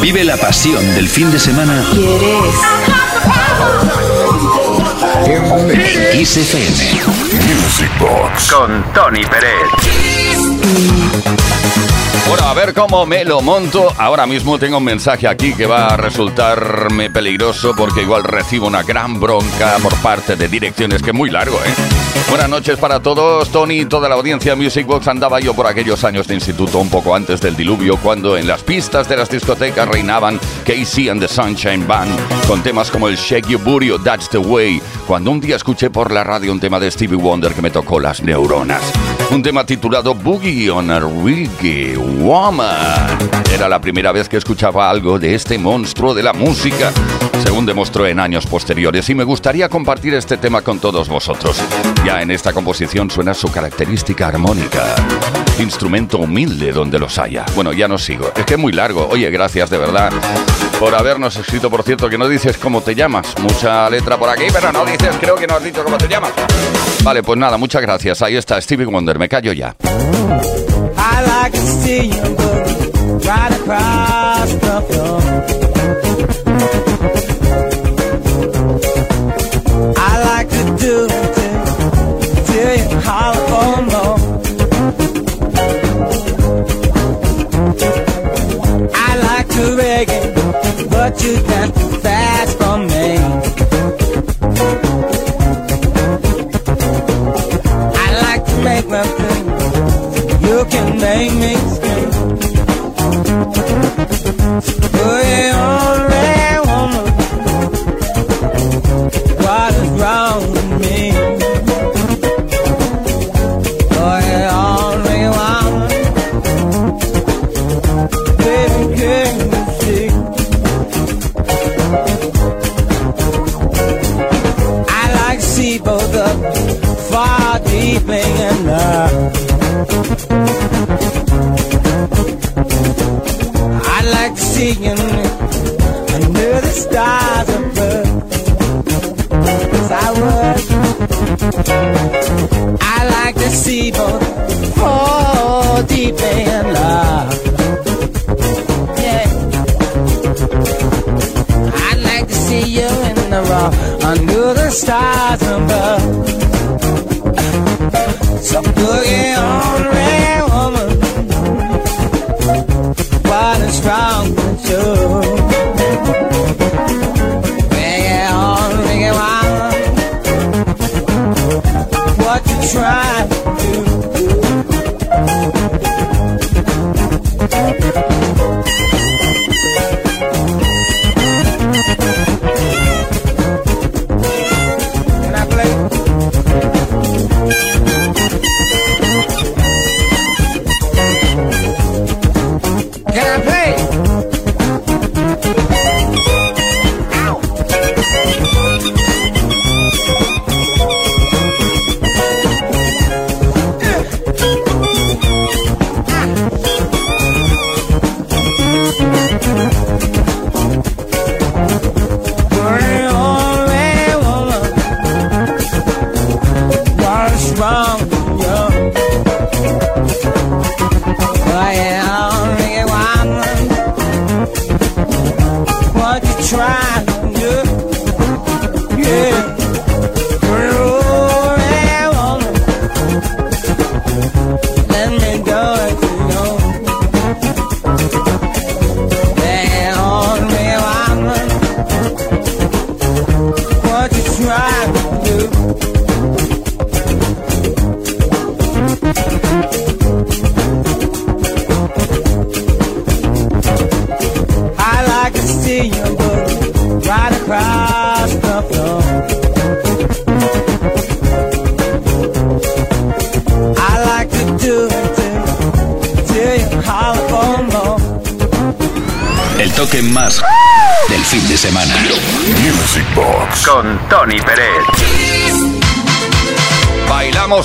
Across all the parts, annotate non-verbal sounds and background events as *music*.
Vive la pasión del fin de semana. ¿Quieres? En. Music Box. Con Tony Pérez. Bueno, a ver cómo me lo monto. Ahora mismo tengo un mensaje aquí que va a resultarme peligroso porque igual recibo una gran bronca por parte de direcciones que es muy largo, ¿eh? Buenas noches para todos, Tony y toda la audiencia Music Box. Andaba yo por aquellos años de instituto un poco antes del diluvio cuando en las pistas de las discotecas reinaban Casey and the Sunshine Band con temas como el Shake Your Booty o That's the Way. Cuando un día escuché por la radio un tema de Stevie Wonder que me tocó las neuronas. Un tema titulado Boogie on a Reggae Woman. Era la primera vez que escuchaba algo de este monstruo de la música, según demostró en años posteriores, y me gustaría compartir este tema con todos vosotros. Ya en esta composición suena su característica armónica. Instrumento humilde donde los haya. Bueno, ya no sigo. Es que es muy largo. Oye, gracias de verdad por habernos escrito, por cierto, que no dices cómo te llamas. Mucha letra por aquí, pero no dices, creo que no has dicho cómo te llamas. Vale, pues nada, muchas gracias. Ahí está Stevie Wonder. Me callo ya. I to see you go right across the floor. I like to do it till, you holler for more. I like to reggae, but you got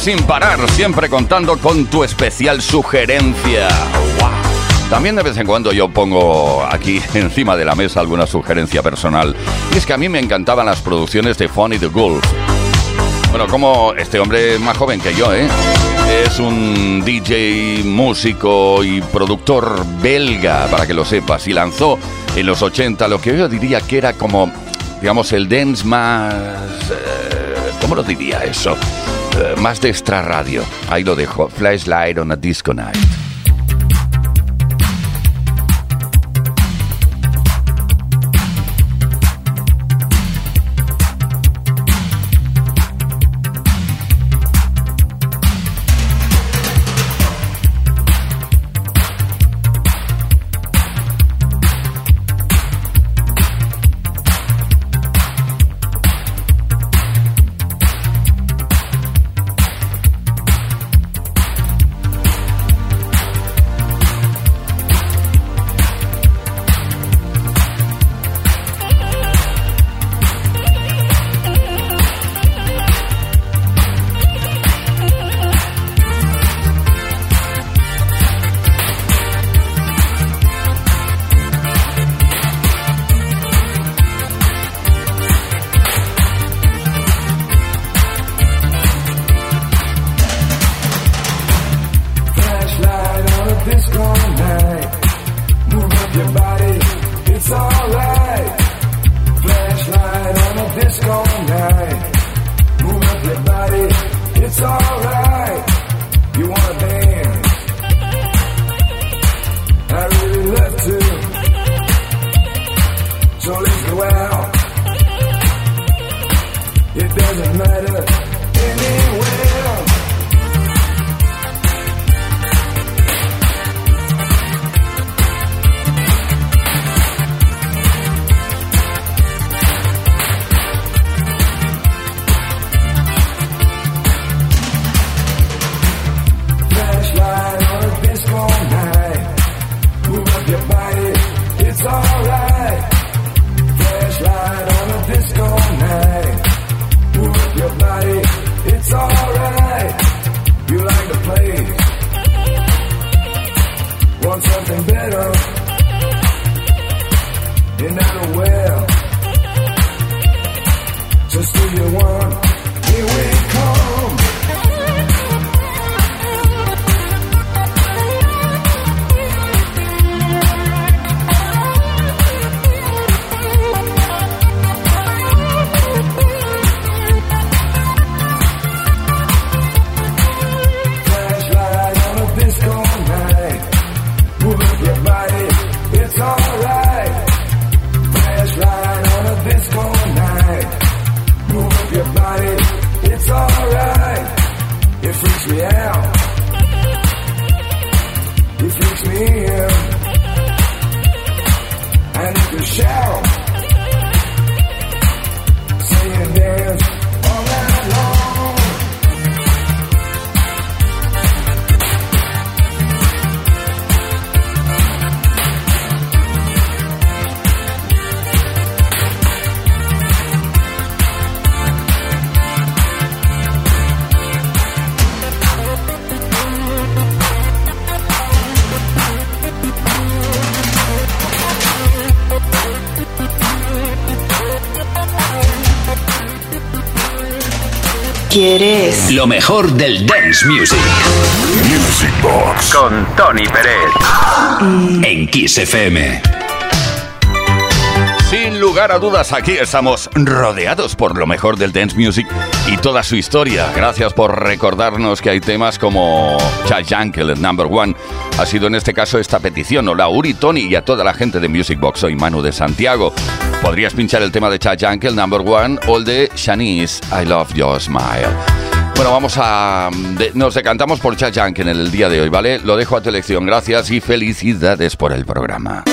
sin parar, siempre contando con tu especial sugerencia. También de vez en cuando yo pongo aquí *laughs* encima de la mesa alguna sugerencia personal. Y es que a mí me encantaban las producciones de Funny the Gulf. Bueno, como este hombre más joven que yo, ¿eh? Es un DJ, músico y productor belga, para que lo sepas, y lanzó en los 80 lo que yo diría que era como, digamos, el dance más... eh, ¿Cómo lo diría eso? Eh, más de extra radio. Ahí lo dejo. Flashlight on a Disco Night. ¿Quieres? Lo mejor del dance music Music Box. Con Tony Pérez. en Kiss FM. Sin lugar a dudas, aquí estamos rodeados por lo mejor del dance music y toda su historia. Gracias por recordarnos que hay temas como Chad Jankel, el number one. Ha sido en este caso esta petición. Hola Uri, Tony y a toda la gente de Music Box. Soy Manu de Santiago. Podrías pinchar el tema de Chad Jankel, number one, o el de Shanice, I Love Your Smile. Bueno, vamos a... de- nos decantamos por Chad Jankel en el día de hoy, ¿vale? Lo dejo a tu elección. Gracias y felicidades por el programa.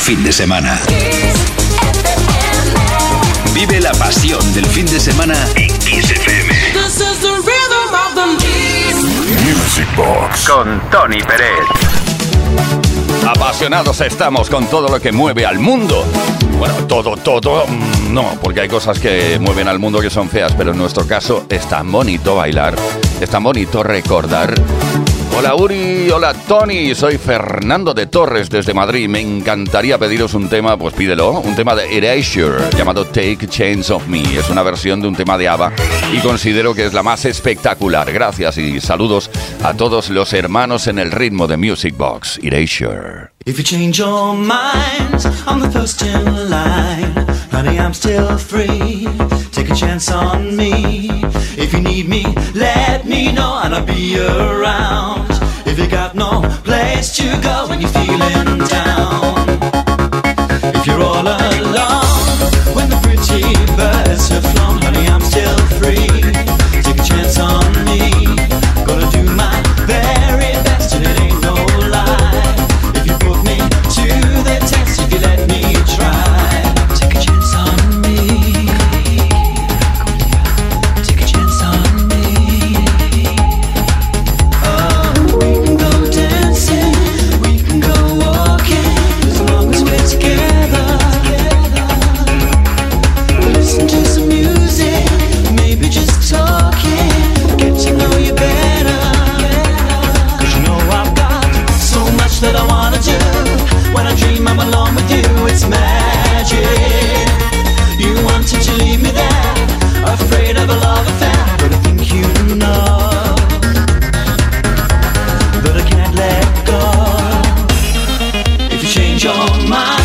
fin de semana. Vive la pasión del fin de semana en Kiss FM. Music Box con Tony Pérez. Apasionados estamos con todo lo que mueve al mundo. Bueno, todo, todo, mm, no, porque hay cosas que mueven al mundo que son feas, pero en nuestro caso es tan bonito bailar, es tan bonito recordar Hola Uri, hola Tony, soy Fernando de Torres desde Madrid. Me encantaría pediros un tema, pues pídelo, un tema de Erasure llamado Take Chains of Me. Es una versión de un tema de ABBA y considero que es la más espectacular. Gracias y saludos a todos los hermanos en el ritmo de Music Box, Erasure. Honey, I'm still free. Take a chance on me. If you need me, let me know and I'll be around. If you got no place to go when you're feeling down. on my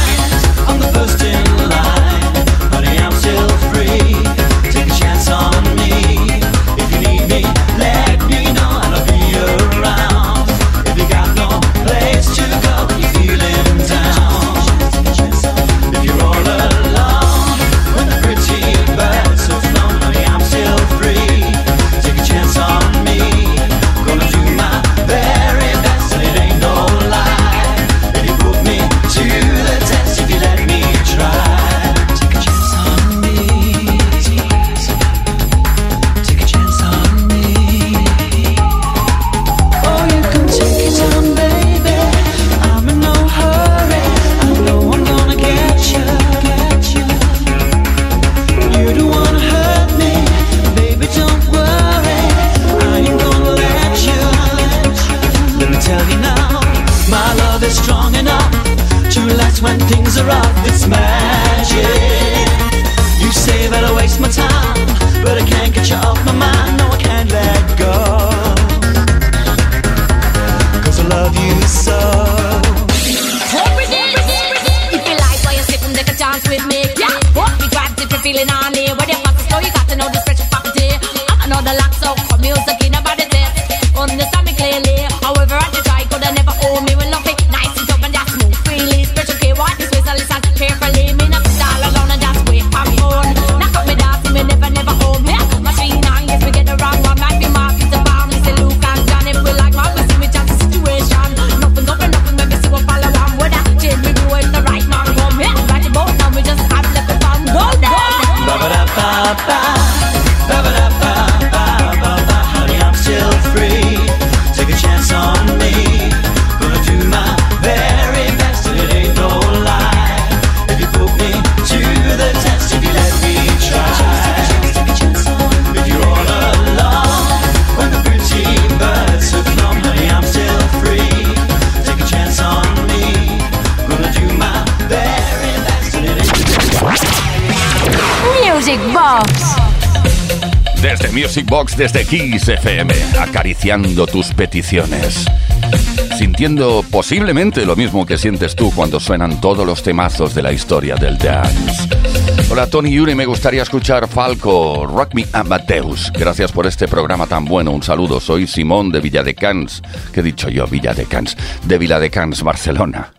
Music Box, desde Kiss FM, acariciando tus peticiones. Sintiendo posiblemente lo mismo que sientes tú cuando suenan todos los temazos de la historia del dance. Hola Tony Yuri, me gustaría escuchar Falco, Rock Me Amadeus. Gracias por este programa tan bueno. Un saludo, soy Simón de Villadecans. ¿Qué he dicho yo? Villadecans. De Villadecans, Barcelona.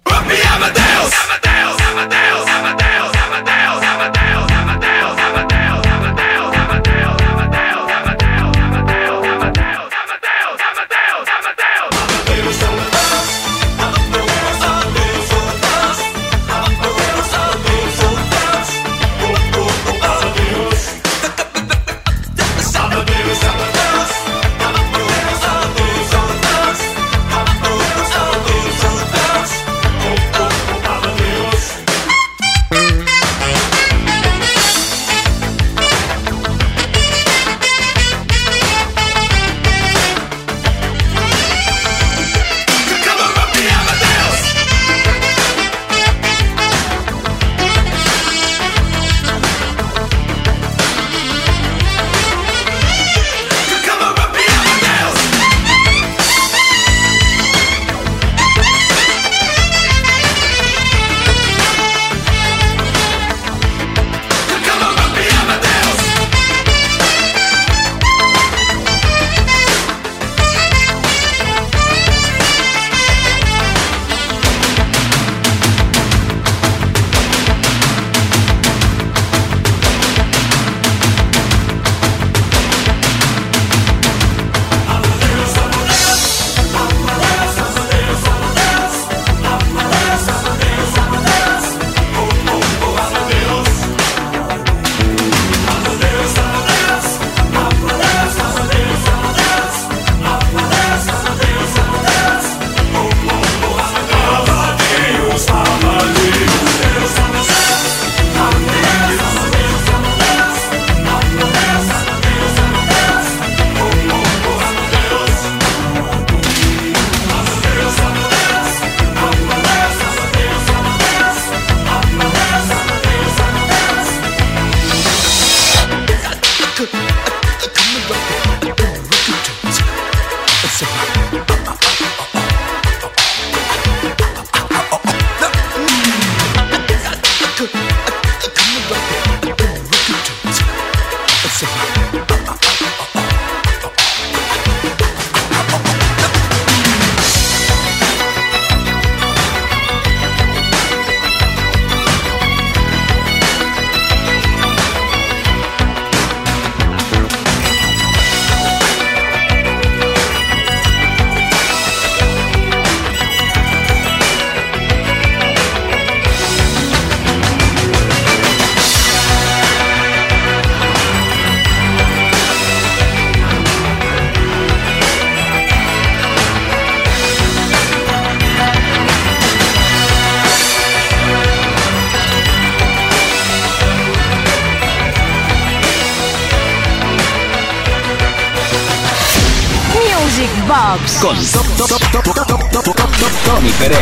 Tony Pérez.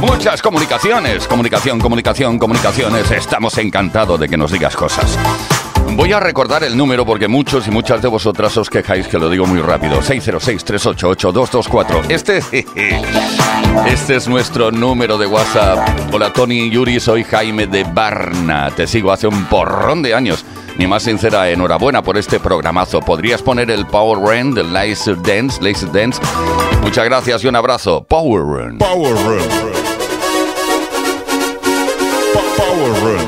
Muchas comunicaciones, comunicación, comunicación, comunicaciones. Estamos encantados de que nos digas cosas. Voy a recordar el número porque muchos y muchas de vosotras os quejáis que lo digo muy rápido. 606-388-224. Este, *laughs* este es nuestro número de WhatsApp. Hola Tony Yuri, soy Jaime de Barna. Te sigo hace un porrón de años. Mi más sincera enhorabuena por este programazo. ¿Podrías poner el Power Run del Laser Dance? Laser Dance. Muchas gracias y un abrazo. Power Run. Power Run. Po- Power Run.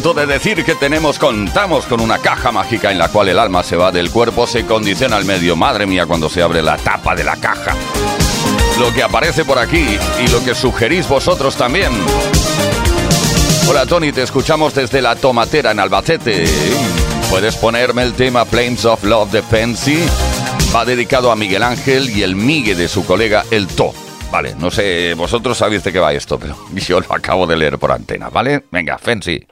Momento de decir que tenemos, contamos con una caja mágica en la cual el alma se va del cuerpo, se condiciona al medio. Madre mía, cuando se abre la tapa de la caja. Lo que aparece por aquí y lo que sugerís vosotros también. Hola Tony, te escuchamos desde la tomatera en Albacete. ¿Puedes ponerme el tema Flames of Love de Fancy? Va dedicado a Miguel Ángel y el Migue de su colega El To. Vale, no sé, vosotros sabéis de qué va esto, pero *laughs* yo lo acabo de leer por antena, ¿vale? Venga, Fancy.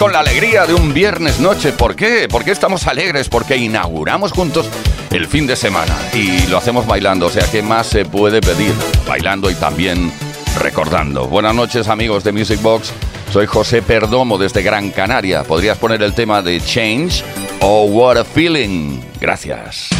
Con la alegría de un viernes noche. ¿Por qué? ¿Por qué estamos alegres? Porque inauguramos juntos el fin de semana y lo hacemos bailando. O sea, ¿qué más se puede pedir? Bailando y también recordando. Buenas noches amigos de Music Box. Soy José Perdomo desde Gran Canaria. ¿Podrías poner el tema de Change o What a Feeling? Gracias.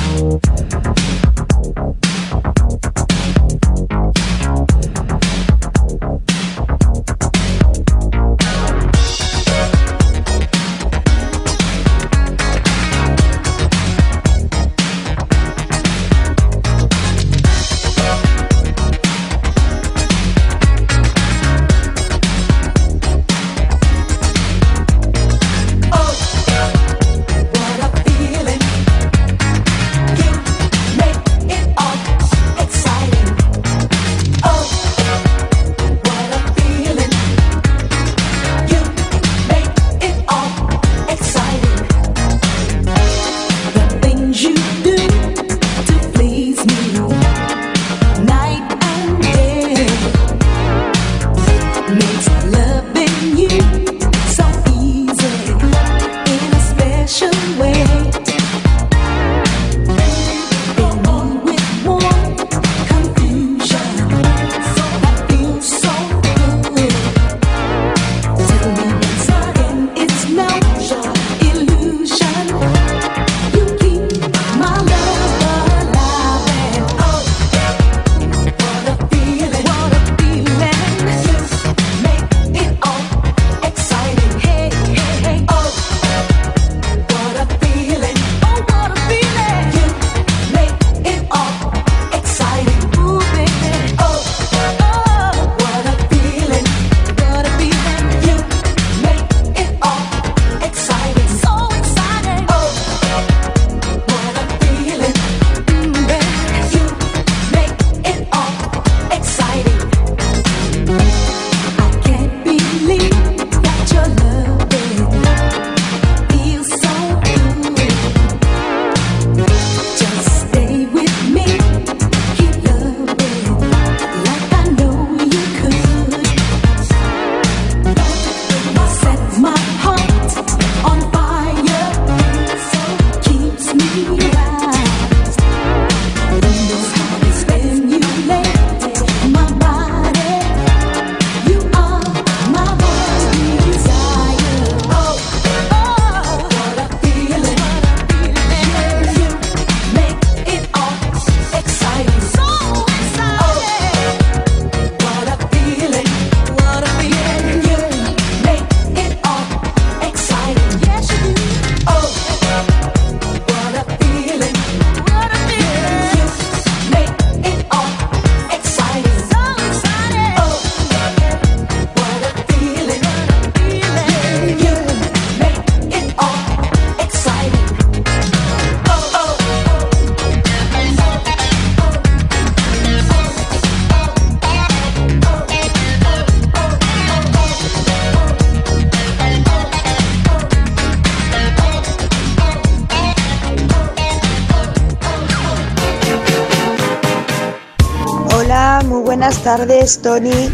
Buenas tardes, Tony.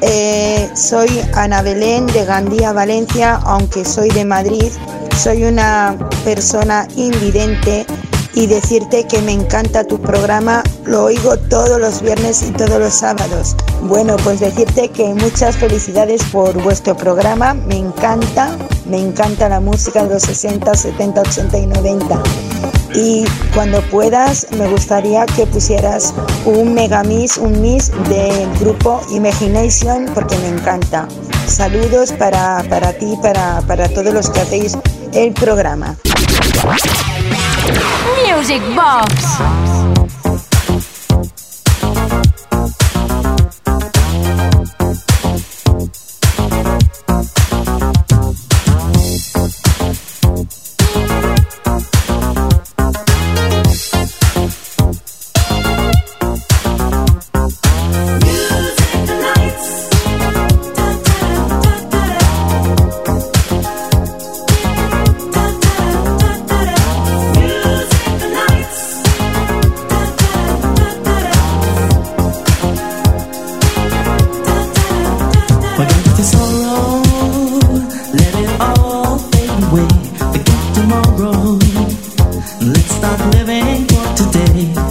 Eh, soy Ana Belén de Gandía, Valencia, aunque soy de Madrid. Soy una persona invidente y decirte que me encanta tu programa. Lo oigo todos los viernes y todos los sábados. Bueno, pues decirte que muchas felicidades por vuestro programa. Me encanta, me encanta la música de los 60, 70, 80 y 90. Y cuando puedas, me gustaría que pusieras un megamix, un mix del grupo Imagination, porque me encanta. Saludos para, para ti, para, para todos los que hacéis el programa. Music Box. Tomorrow, let's start living for today.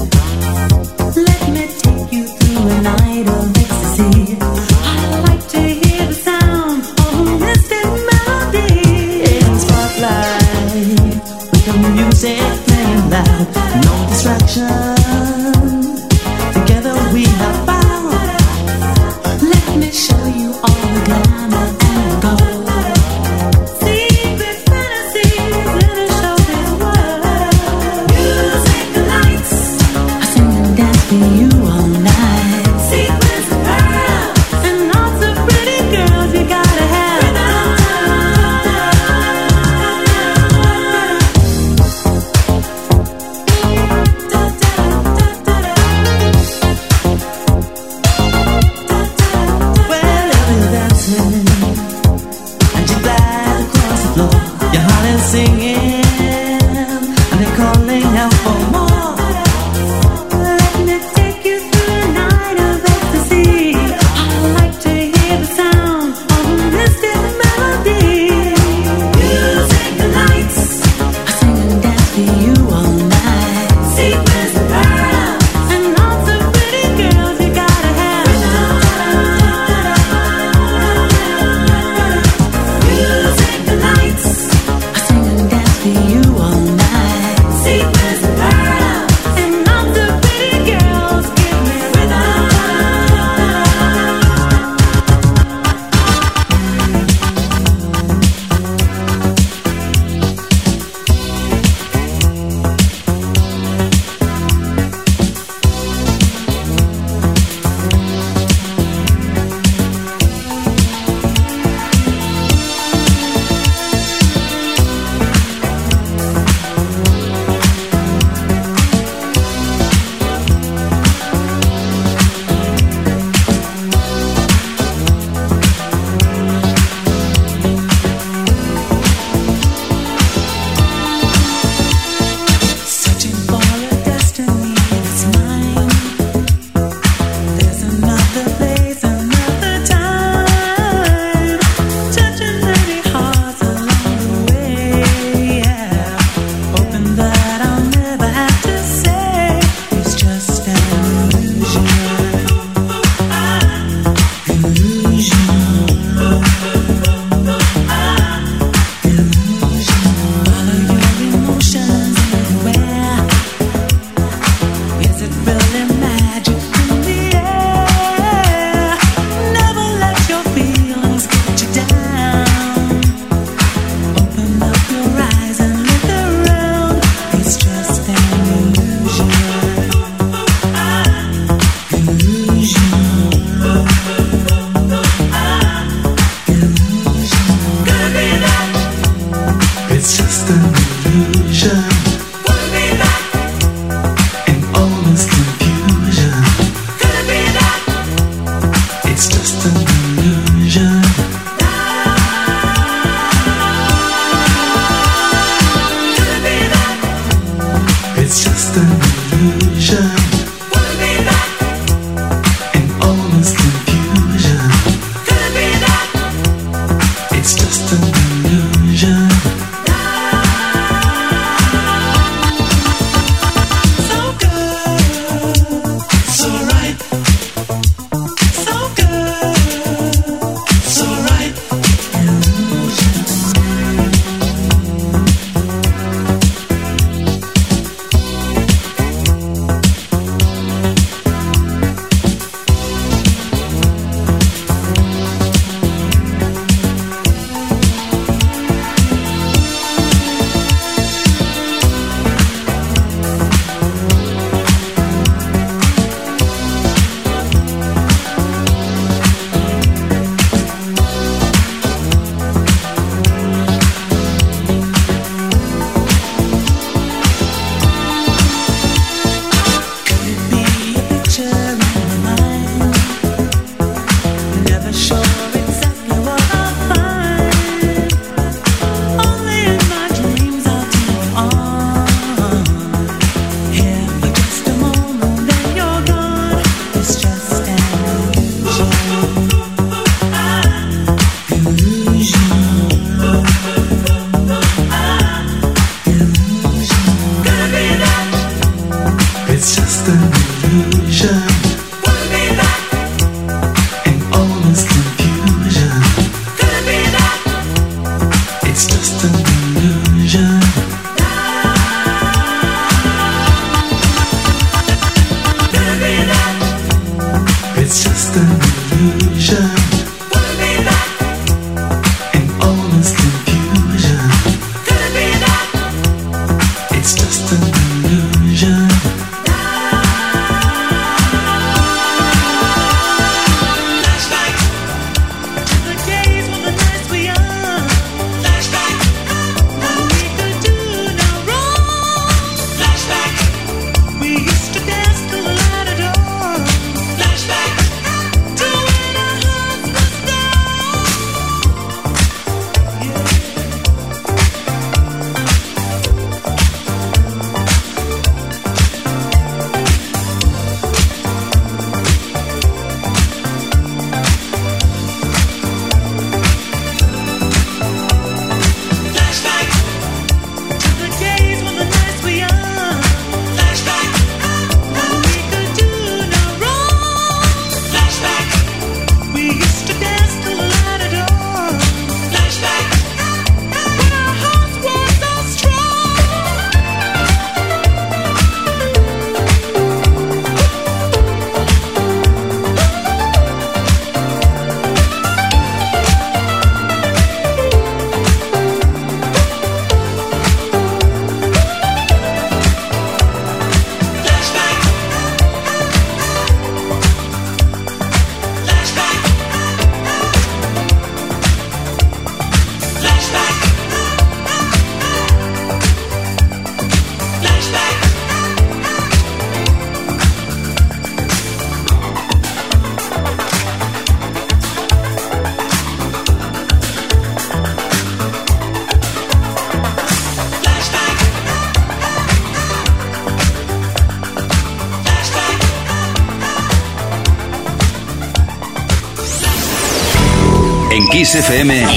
En Kiss FM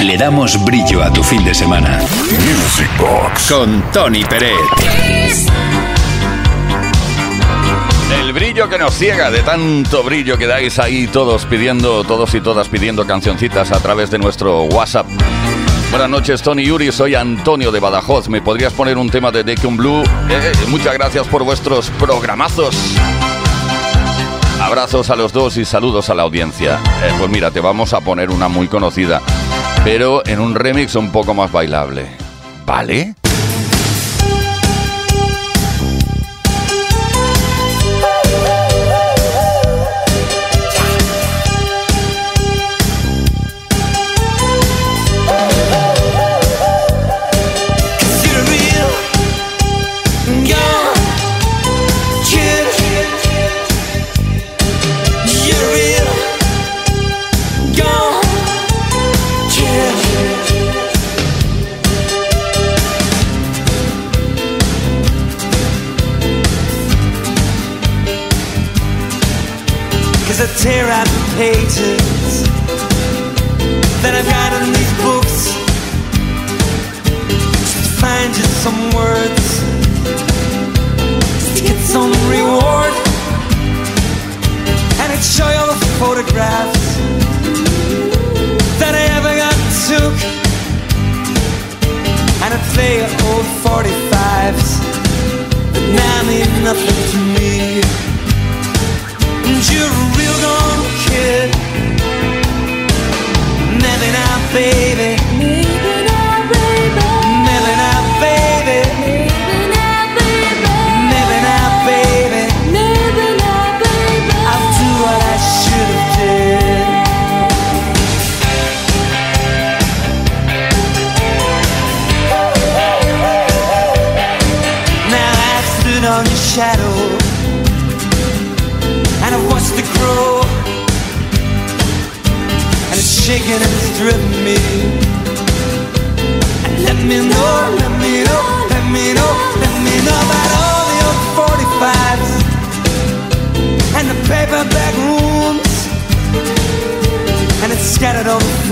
le damos brillo a tu fin de semana. Music Box. Con Tony Peret. El brillo que nos ciega, de tanto brillo que dais ahí todos pidiendo, todos y todas pidiendo cancioncitas a través de nuestro WhatsApp. Buenas noches, Tony Yuri. Soy Antonio de Badajoz. ¿Me podrías poner un tema de Deacon Blue? Eh, muchas gracias por vuestros programazos. Abrazos a los dos y saludos a la audiencia. Eh, pues mira, te vamos a poner una muy conocida, pero en un remix un poco más bailable. ¿Vale?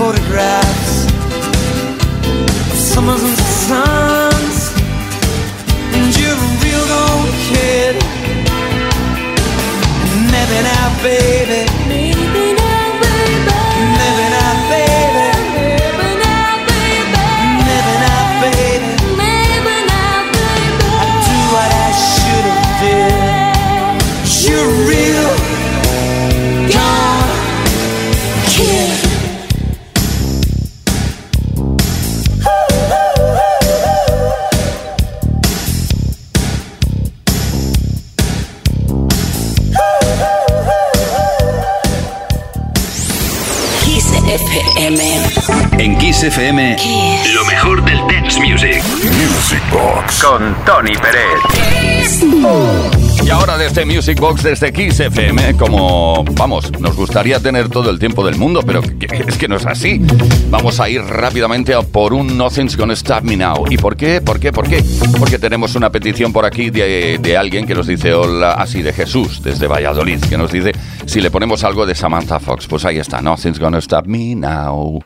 Photographs. Of summers and suns and you're a real old kid. Maybe now baby Tony Pérez. Y ahora desde este Music Box, desde este Kiss FM, como, vamos, nos gustaría tener todo el tiempo del mundo, pero es que no es así. Vamos a ir rápidamente por un Nothing's Gonna Stop Me Now. ¿Y por qué? ¿Por qué? ¿Por qué? Porque tenemos una petición por aquí de, de alguien que nos dice, hola, así de Jesús, desde Valladolid, que nos dice, si le ponemos algo de Samantha Fox, pues ahí está, Nothing's Gonna Stop Me Now.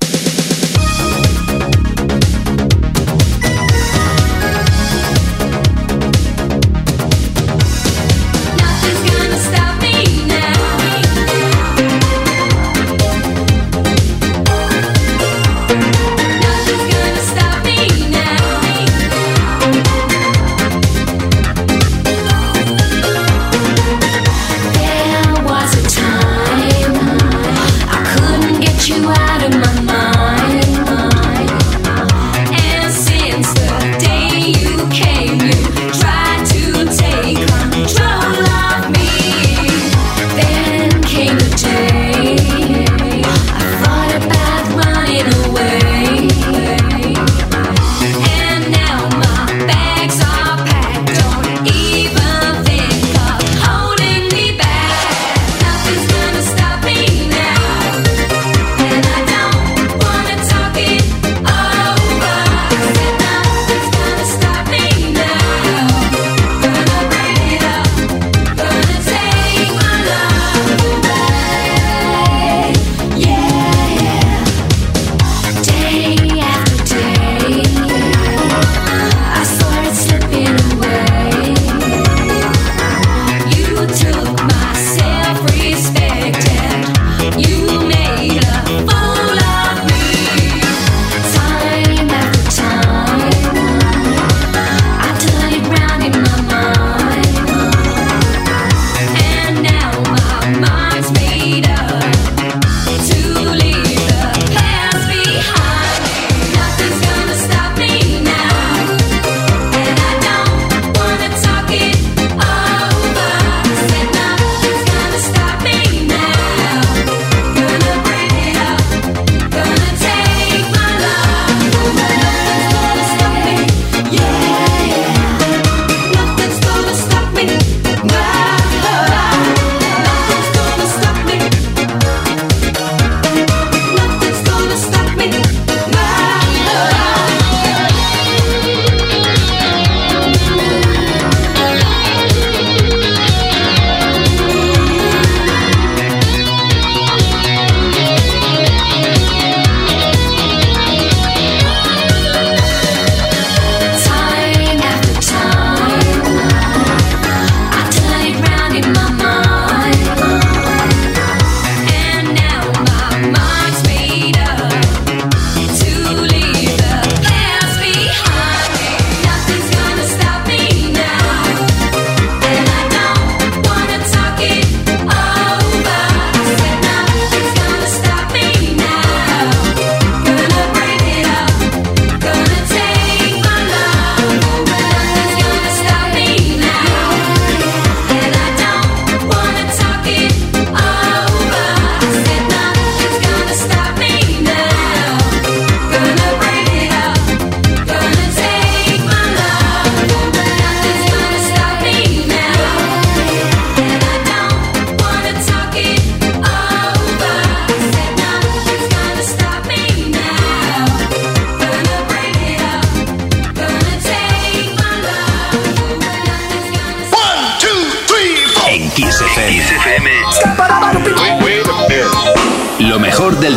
mejor del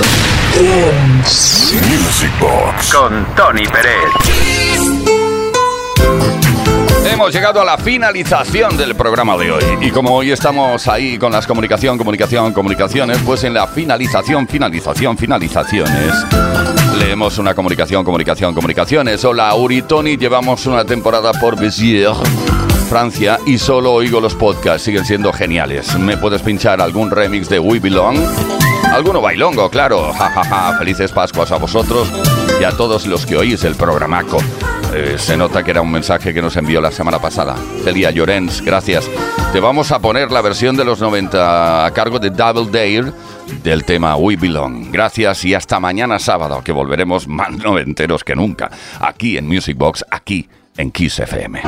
Music Box con Tony Pérez. Hemos llegado a la finalización del programa de hoy y como hoy estamos ahí con las comunicación, comunicación, comunicaciones, pues en la finalización, finalización, finalizaciones leemos una comunicación, comunicación, comunicaciones. Hola, Uri Tony, llevamos una temporada por Béziers. Francia y solo oigo los podcasts, siguen siendo geniales. ¿Me puedes pinchar algún remix de We Belong? Alguno bailongo, claro. Ja, ja, ja. Felices Pascuas a vosotros y a todos los que oís el programaco. Eh, se nota que era un mensaje que nos envió la semana pasada. Celia Llorens, gracias. Te vamos a poner la versión de los 90 a cargo de Double Dare del tema We Belong. Gracias y hasta mañana sábado, que volveremos más noventeros que nunca. Aquí en Music Box, aquí en Kiss FM.